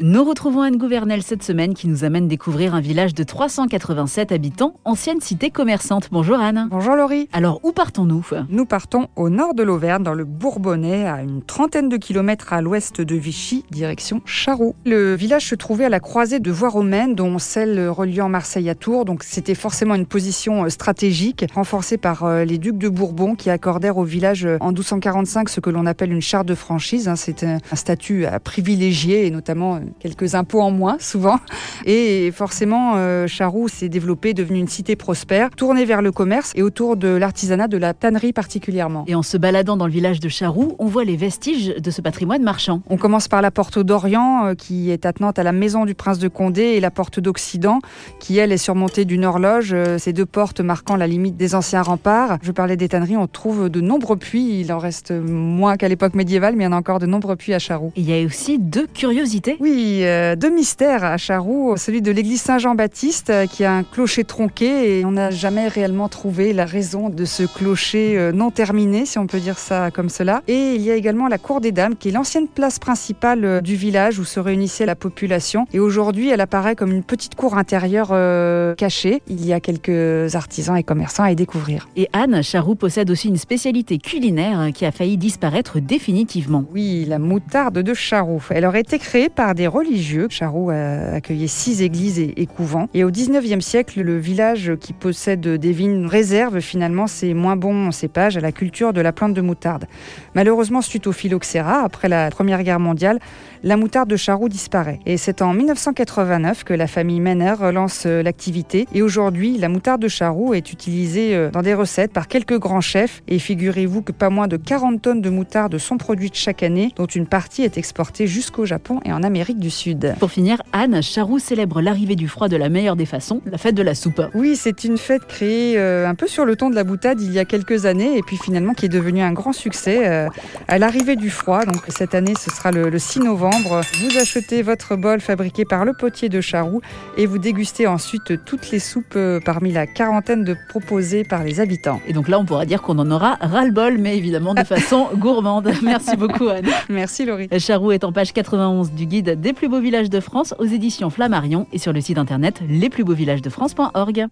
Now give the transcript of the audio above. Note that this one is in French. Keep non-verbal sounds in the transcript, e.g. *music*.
Nous retrouvons Anne Gouvernel cette semaine qui nous amène découvrir un village de 387 habitants, ancienne cité commerçante. Bonjour Anne. Bonjour Laurie. Alors où partons-nous? Nous partons au nord de l'Auvergne, dans le Bourbonnais, à une trentaine de kilomètres à l'ouest de Vichy, direction Charroux. Le village se trouvait à la croisée de voies romaines, dont celle reliant Marseille à Tours, donc c'était forcément une position euh, stratégique, renforcée par euh, les ducs de Bourbon qui accordèrent au village euh, en 1245 ce que l'on appelle une charte de franchise. Hein. C'était un statut à privilégier et notamment quelques impôts en moins souvent. Et forcément, euh, Charroux s'est développé, devenu une cité prospère, tournée vers le commerce et autour de l'artisanat, de la tannerie particulièrement. Et en se baladant dans le village de Charroux, on voit les vestiges de ce patrimoine marchand. On commence par la porte d'Orient, euh, qui est attenante à la maison du prince de Condé, et la porte d'Occident, qui elle est surmontée d'une horloge, euh, ces deux portes marquant la limite des anciens remparts. Je parlais des tanneries, on trouve de nombreux puits, il en reste moins qu'à l'époque médiévale, mais il y en a encore de nombreux puits à Charroux. il y a aussi deux curiosités. Oui, euh, deux mystères à Charroux, celui de l'église Saint-Jean-Baptiste euh, qui a un clocher tronqué et on n'a jamais réellement trouvé la raison de ce clocher euh, non terminé, si on peut dire ça comme cela. Et il y a également la cour des dames qui est l'ancienne place principale du village où se réunissait la population et aujourd'hui elle apparaît comme une petite cour intérieure cachée. Il y a quelques artisans et commerçants à y découvrir. Et Anne, Charroux possède aussi une spécialité culinaire qui a failli disparaître définitivement. Oui, la moutarde de Charroux. Elle aurait été créée par des religieux. Charroux a accueilli six églises et, couvents. Et au 19e siècle, le village qui possède des vignes réserve finalement ses moins bons cépages à la culture de la plante de moutarde. Malheureusement, suite au phylloxéra, après la Première Guerre mondiale, la moutarde de Charroux disparaît. Et c'est en 1989 que la famille Menner relance euh, l'activité. Et aujourd'hui, la moutarde de Charroux est utilisée euh, dans des recettes par quelques grands chefs. Et figurez-vous que pas moins de 40 tonnes de moutarde sont produites chaque année, dont une partie est exportée jusqu'au Japon et en Amérique du Sud. Pour finir, Anne, Charroux célèbre l'arrivée du froid de la meilleure des façons, la fête de la soupe. Oui, c'est une fête créée euh, un peu sur le ton de la boutade il y a quelques années et puis finalement qui est devenue un grand succès à l'arrivée du froid. Donc cette année, ce sera le 6 novembre vous achetez votre bol fabriqué par le potier de Charroux et vous dégustez ensuite toutes les soupes euh, parmi la quarantaine de proposées par les habitants. Et donc là, on pourra dire qu'on en aura ras-le-bol, mais évidemment de *laughs* façon gourmande. Merci beaucoup, Anne. Merci, Laurie. Charroux est en page 91 du guide des plus beaux villages de France aux éditions Flammarion et sur le site internet lesplusbeauxvillagesdefrance.org.